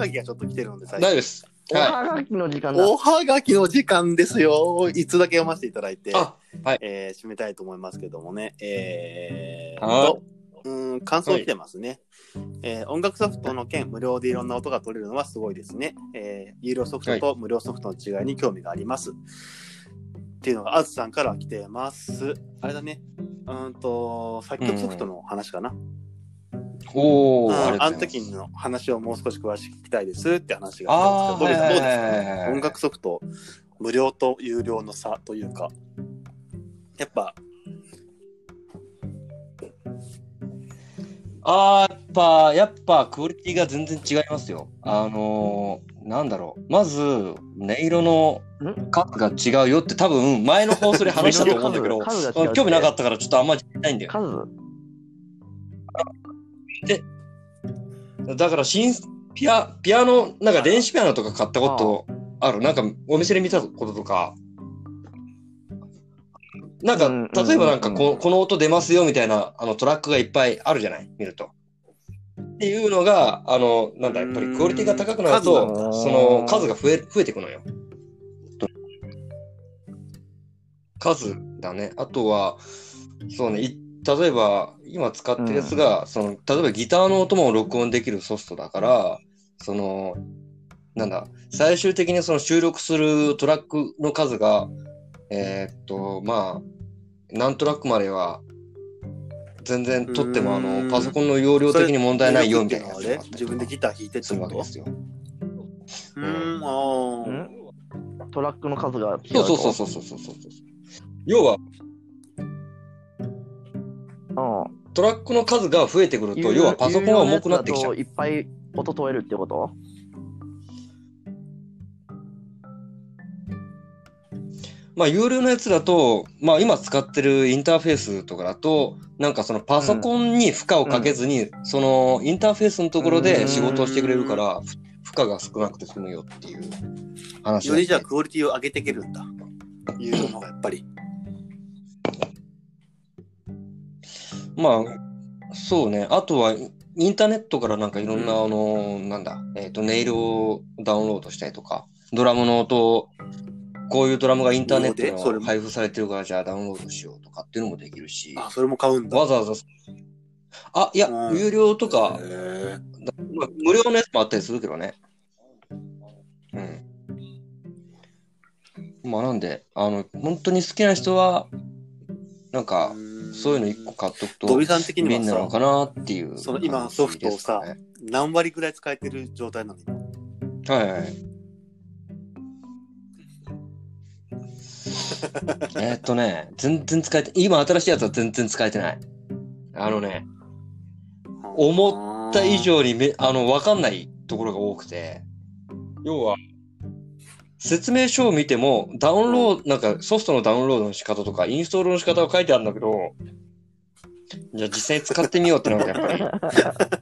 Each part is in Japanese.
がきがちょっと来てるので、最大丈夫です。おははがきの時間だ。おはがきの時間ですよ。いつだけ読ませていただいて、あはいえー締めたいと思いますけどもね。えーはう？ん、感想来てますね、えー音楽ソフトの件、無料でいろんな音が取れるのはすごいですね。えー有料ソフトと無料ソフトの違いに興味があります。っていうのが、あずさんから来てます。あれだね。うーんと、作曲ソフトの話かな。い。おー、うんああの時の話をもう少し詳しく聞きたいです。って話があったんですけど、どうですか、はいはいはいはい音楽ソフト、無料と有料の差というか、やっぱ、あー、やっぱ、やっぱ、クオリティが全然違いますよ。あのー、なんだろう。まず、音色の数が違うよって多分、前の放送で話したと思うんだけど、興味なかったからちょっとあんまりないんだよ。数？だから、新、ピア、ピアノ、なんか電子ピアノとか買ったことある？なんか、お店で見たこととか？なんか、うん例えばなんかうんこ、この音出ますよみたいな、あの、トラックがいっぱいあるじゃない？見ると。っていうのが、あの、なんだ、やっぱりクオリティが高くなると、その、数が増え、増えていくのよ。数だね。あとは、そうね、い例えば、今使ってるやつが、その、例えばギターの音も録音できるソフトだから、その、なんだ、最終的にその収録するトラックの数が、えーっと、まあ、何トラックまでは、全然取っても、あの、パソコンの容量的に問題ないよみたいな自分でギター弾いてってすることわけですよ。うーん、あトラックの数が違うそうとそうそうそうそうそうそう。要は、トラックの数が増えてくると、要はパソコンが重くなってきちゃう。いっぱい音取れるってこと？まあ、有料のやつだと、まあ、今使ってるインターフェースとかだと、なんかそのパソコンに負荷をかけずに、そのインターフェースのところで仕事をしてくれるから、ふ負荷が少なくて済むよっていう話よりじゃあクオリティを上げていけるんだ。いうのがやっぱり。まあ、そうね。あとは、インターネットからなんかいろんな、あの、なんだ、えっ、と、ネイルをダウンロードしたりとか、ドラムの音を、こういうドラムがインターネットに配布されてるから、じゃあダウンロードしようとかっていうのもできるし、あ、それも買うんだ。わざわざ、あ、いや、うん有料とか、無料のやつもあったりするけどね。うん。まあなんで、あの、本当に好きな人は、なんか、そういうの一個買っとくと土井さん的に便利なのかなっていう、その今ソフトをさ何割ぐらい使えてる状態なの？はいはいはい。えーっとね、全然使えて、今新しいやつは全然使えてない。あのね、思った以上にめ、あの、わかんないところが多くて、要は、説明書を見ても、ダウンロード、なんかソフトのダウンロードの仕方とか、インストールの仕方が書いてあるんだけど、じゃあ実際に使ってみようってなんかやっぱ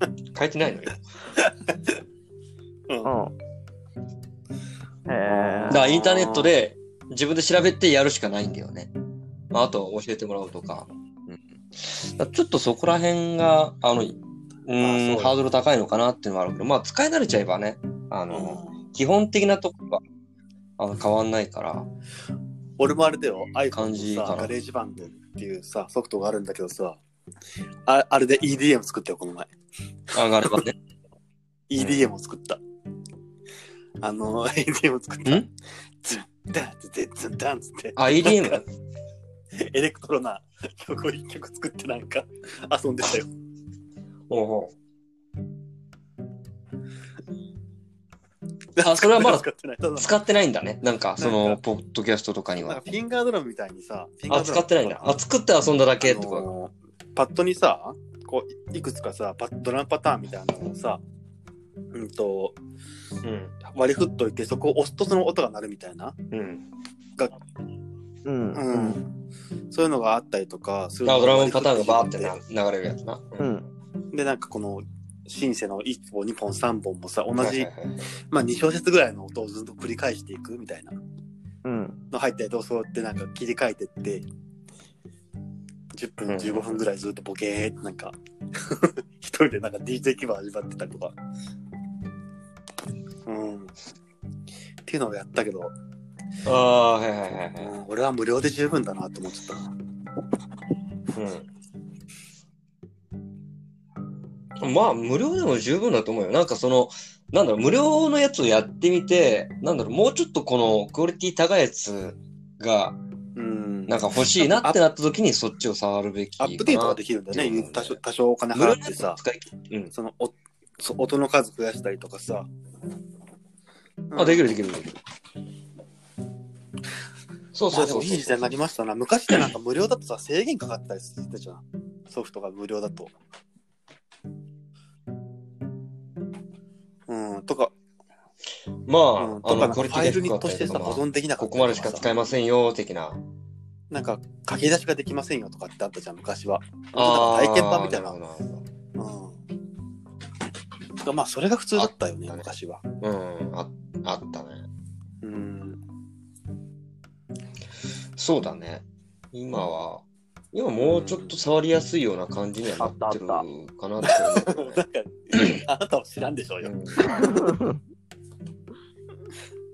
り、書いてないのよ。うんうん。へだからインターネットで自分で調べてやるしかないんだよね。まあ、あとは教えてもらうとか。だからちょっとそこら辺が、あの、うん、ハードル高いのかなっていうのはあるけど、まあ使い慣れちゃえばね、あの、基本的なところはあの変わんないから。俺もあれだよ、iPhone のさ、感じかな GarageBand っていうさ、ソフトがあるんだけどさ、ああれで EDM 作ったよ、この前。上がればね。EDM を作った。あの、EDM を作った。ん？ズンダンズンズンダンつって、あ、EDM? エレクトロな曲を一曲作ってなんか遊んでたよ。ほうほあそれはまだ使ってない。使ってないんだね。なんか、その、ポッドキャストとかには。フィンガードラムみたいにさ、フィンガあ、ードラム使ってないんだ。あ、作って遊んだだけと？あのーパッドにさ、こう、いくつかさ、パドラムパターンみたいなのをさ、うんと、うん。割り振っといて、そこを押すとその音が鳴るみたいな、うん。うん。ううん。ん、そういうのがあったりとか、そういうあ、のドラムパターンがバーって流れるやつな。ううんん。で、なんかこの、シンセの1本、2本、3本もさ、同じ、まあ2小節ぐらいの音をずっと繰り返していくみたいなうん。の入ったりと、そうやってなんか切り替えてって、10分、15分ぐらいずっとボケーってなんか、一人でなんか DJ 気分味わってたりとか。うん。っていうのをやったけど、ああ、はいはいはいはい。うん俺は無料で十分だなと思っちゃったな。うん。まあ、無料でも十分だと思うよ。なんかその、なんだろう、無料のやつをやってみて、なんだろう、もうちょっとこのクオリティ高いやつが、うん。なんか欲しいなってなった時にそっちを触るべきかな。アップデートができるんだね。多少多少お金払ってさ、うん。そのおそ音の数増やしたりとかさ。あ、できるでききるできる。そうそうそうそう。いい時代になりましたな。昔ってなんか無料だとさ、制限かかったりしてたじゃん。ソフトが無料だと。うん、とか、まあ、うん、あの、とかなんかクオリティがファイルにとしてさ、保まあ存できなかこったこまでしか使えませんよ、的な。なんか、書き出しができませんよとかってあったじゃん、昔は。ああ。体験版みたいな。るほどるほうん。てかまあ、それが普通だったよね、あったね昔は。どうん、ああったね。うん。そうだね。今は、今もうちょっと触りやすいような感じにはなってるかなって思うあなたは知らんでしょうよ。うん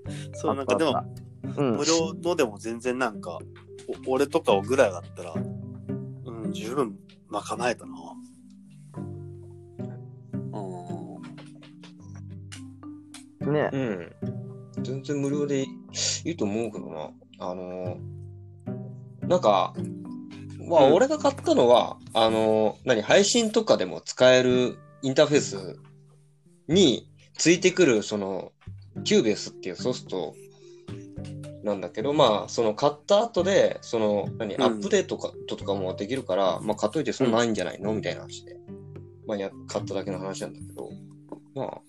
そう、なんかでも、うん無。料のでも全然なんか、お俺とかぐらいだったら、うん、十分賄えたな。うん。ねうん。全然無料でいいと思うけどな。あのー、なんか、まあ、うん。俺が買ったのは、あのー、何、配信とかでも使えるインターフェースについてくる、その、 Cubase っていうソフトなんだけど、まあ、その買った後で、その、何、うん。アップデートかとかもできるから、まあ、買っといてそんなないんじゃないの？みたいな話で、まあ、や、買っただけの話なんだけど、まあ、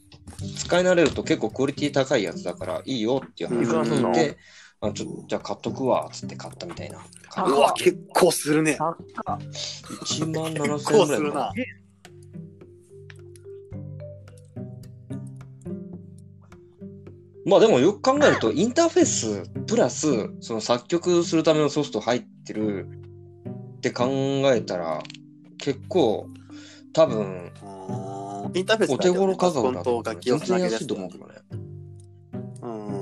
使い慣れると結構クオリティ高いやつだからいいよっていう話をあちょじゃあ買っとくわ、つって買ったみたいな感うわ、結構するね。高っじ。1万7000結構円ぐらいかするな。まあでもよく考えると、インターフェースプラス、その作曲するためのソフト入ってるって考えたら、結構、多分、インターフェースお手頃価格だと全然安いと思うけどね。うん。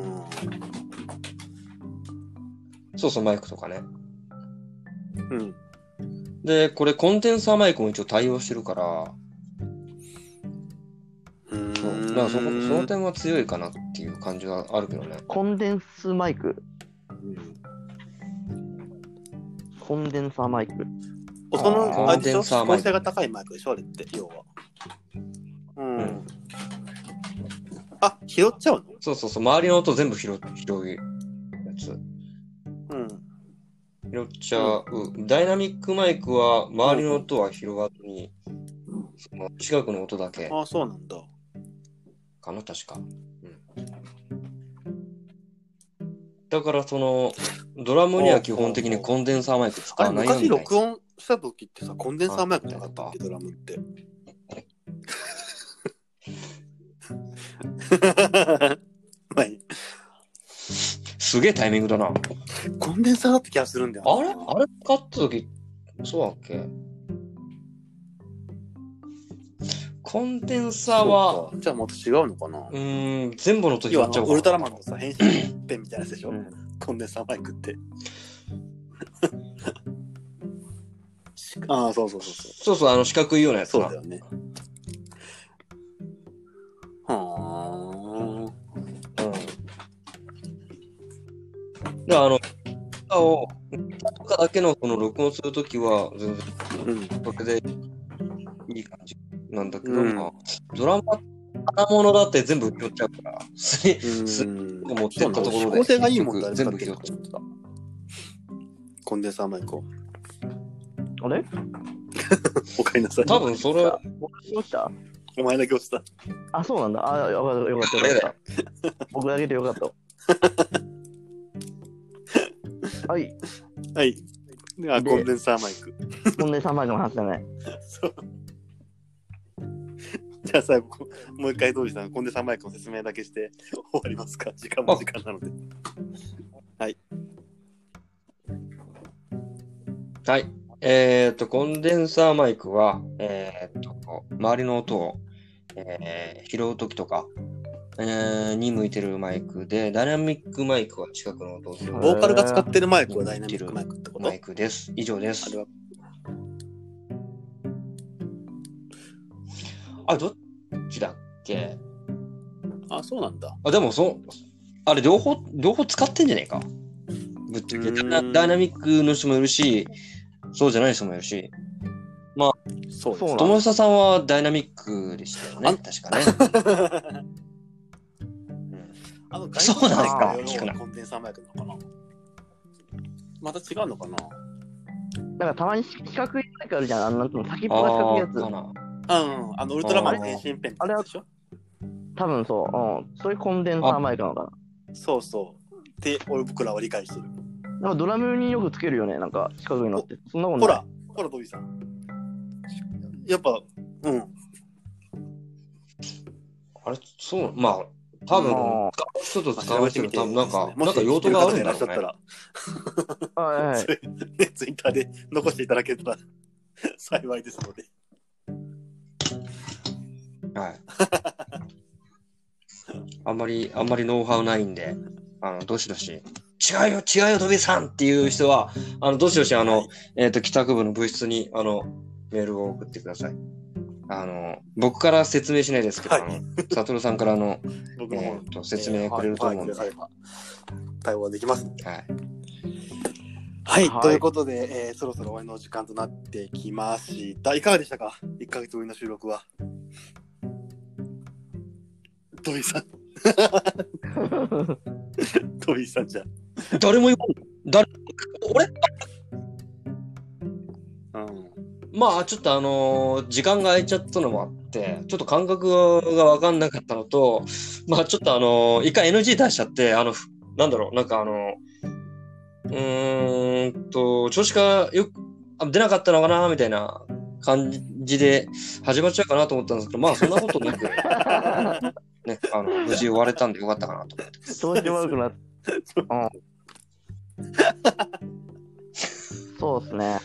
そうそう、マイクとかね。うん。で、これコンデンサーマイクも一応対応してるから、うんそうだからそこその点は強いかなっていう感じはあるけどね。コンデンスマイク。コンデンサーマイク。音の、コンあれでしょ？デンサーマイク指向性が高いマイクでしょ？あれって、要は。うん。うんあ、拾っちゃうの？そうそうそう、周りの音全部拾拾う拾っちゃう。ダイナミックマイクは周りの音は拾わずに、その近くの音だけあ、そうなんだ。かな、確か。うん、だからその、ドラムには基本的にコンデンサーマイク使わないよ昔みたい録音した時ってさ、コンデンサーマイクなかったっけ、ドラムって。すげえタイミングだな。コンデンサーだった気がするんだよな。あれ？あれ買った時、そうだっけ？コンデンサーは、そうかじゃあまた違うのかな？うーん、全部の音拾要はっちゃうから。ウルトラマンのさ、変身ペンみたいなやつでしょ、うんコンデンサーマイクって。ああ、そうそうそうそう。そうそう、あの四角いようなやつなそうだよね。で、あの、歌を、とかだけのその録音するときは、全然、あ。うん。それでいい感じなんだけど、うんまあ、ドラマ、金物だって全部拾っちゃうから、すうん持ってったところで指向性がいいもんだね、全部拾っちゃう。コンデンサーマイクを。あれ？おかえりなさい。多分それ、僕落ちた？お前だけ落ちた。あ、そうなんだ。あ、よかった、よかった、よかった。僕だけでよかった。はい、はい。あ、でコンデンサーマイク。コンデンサーマイクの話だね。そう。じゃあ最後、もう一回どうしたの？コンデンサーマイクの説明だけして終わりますか？時間も時間なので。はい。えっ、と、コンデンサーマイクは、えっ、と、周りの音を、えー拾うときとか、えーに向いてるマイクで、ダイナミックマイクは近くの音を拾うボーカルが使ってるマイクはダイナミックマイクってこと？マイクです。以上ですあれ。はあ、どっちだっけ？あ、そうなんだ。あ、でもそ、あれ両方、両方使ってんじゃねえか。ぶっちゃけ。ダイナダイナミックの人もいるし、そうじゃない人もいるし、そうそうなん友久さんはダイナミックでしたよね。あ確かね。あの、そうなんですか？コンデンサーマイクなのかなまた違うのかな？なんかたまに四角いマイクあるじゃん。あの、なんの、先っぽが四あ角いやつ。うん、あの、ウルトラマンの変身ペンあれはでしょ？多分そう。うん。そういうコンデンサーマイクなのかそうそう。で、俺僕らは理解してる。な。なんかドラムによくつけるよね。なんか四角いのって。そんなことない。ほら、ほら、トビさん。やっぱ、うん。あれ、そう、まあ、多分、あ使う人とまあ使う人と多分なんか、なんか用途があるんだろうね。はいはいそ。れね、ツイッターで残していただけたら幸いですので。はい。あんまり、あんまりノウハウないんで、あの、どしどし、違うよ、違うよ、トビさんっていう人は、あの、どしどし、あの、えっ、と、帰宅部の部室に、あの、メールを送ってください。あの、僕から説明しないですけど、はいあの、サトルさんからの、僕の方えーと説明くれると思うんではいはい対応できます。はい。はい、はいということで、えーそろそろ終わりの時間となってきました。いかがでしたか ?1 ヶ月ぶりの収録は。トビーさん。トビーさんじゃん。誰も言わん誰、俺？うん。まあ、ちょっとあのー時間が空いちゃったのもあって、ちょっと感覚がわかんなかったのと、まあ、ちょっとあのー一回 NG 出しちゃって、あの、ふなんだろう、なんかあのうーんと、調子がよくあ出なかったのかな、みたいな感じで始まっちゃうかなと思ったんですけど、まあ、そんなことなく、ね、あの、無事終われたんでよかったかなと思って。調子悪くなっうん。そうですね。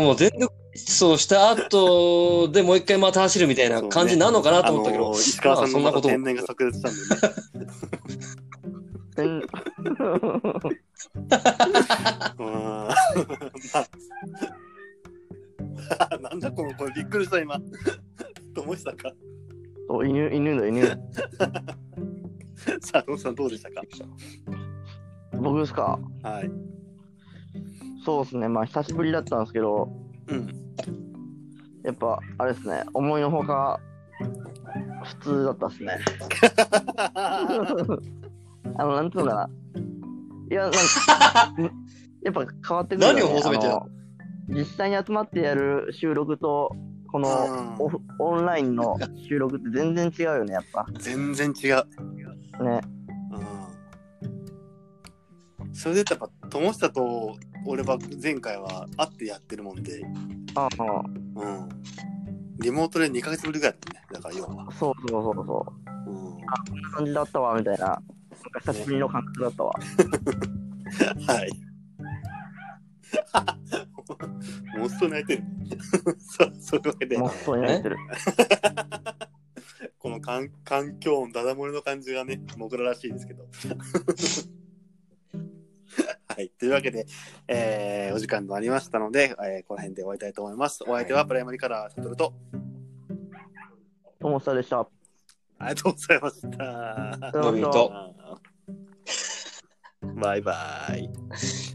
もう全力そうした後でもう一回また走るみたいな感じなのかなと思ったけど、あのー石川さんのまあそんなこと天然が炸裂したんでね。全うんまあ なんだこの声びっくりした今。と思したか。そう犬、犬だ、犬。さあ、トムさんどうでしたか僕ですか？はい。そうですね。まあ、久しぶりだったんですけど、うん。やっぱ、あれですね。思いのほか、普通だったっすね。あの、なんつうのかな。いや、なんか、やっぱ変わってくるよ、ね。何を求め実際に集まってやる収録と、このうんオフオンラインの収録って全然違うよね、やっぱ。全然違う。ね。うん。それでやっぱ、友下と俺は前回は会ってやってるもんで、ああ、うん。リモートで2ヶ月ぶりぐらいだったね。だから要は。そうそうそうそう。うん。こんな感じだったわ、みたいな。なんか久しぶりの感覚だったわ。はい。もうすと泣いてる。そう、そういうわけで、もっとになってる。この環環境音、ダダ漏れの感じがね、僕ららしいですけど。はい。というわけで、えーお時間となりましたので、えーこの辺で終わりたいと思います。お相手はプライマリカラーサトルと、ともさでした。ありがとうございました。バイバイ。